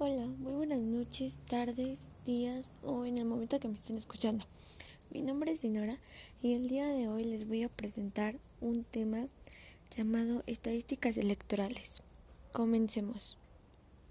Hola, muy buenas noches, tardes, días o en el momento que me estén escuchando. Mi nombre es Dinora y el día de hoy les voy a presentar un tema llamado estadísticas electorales. Comencemos.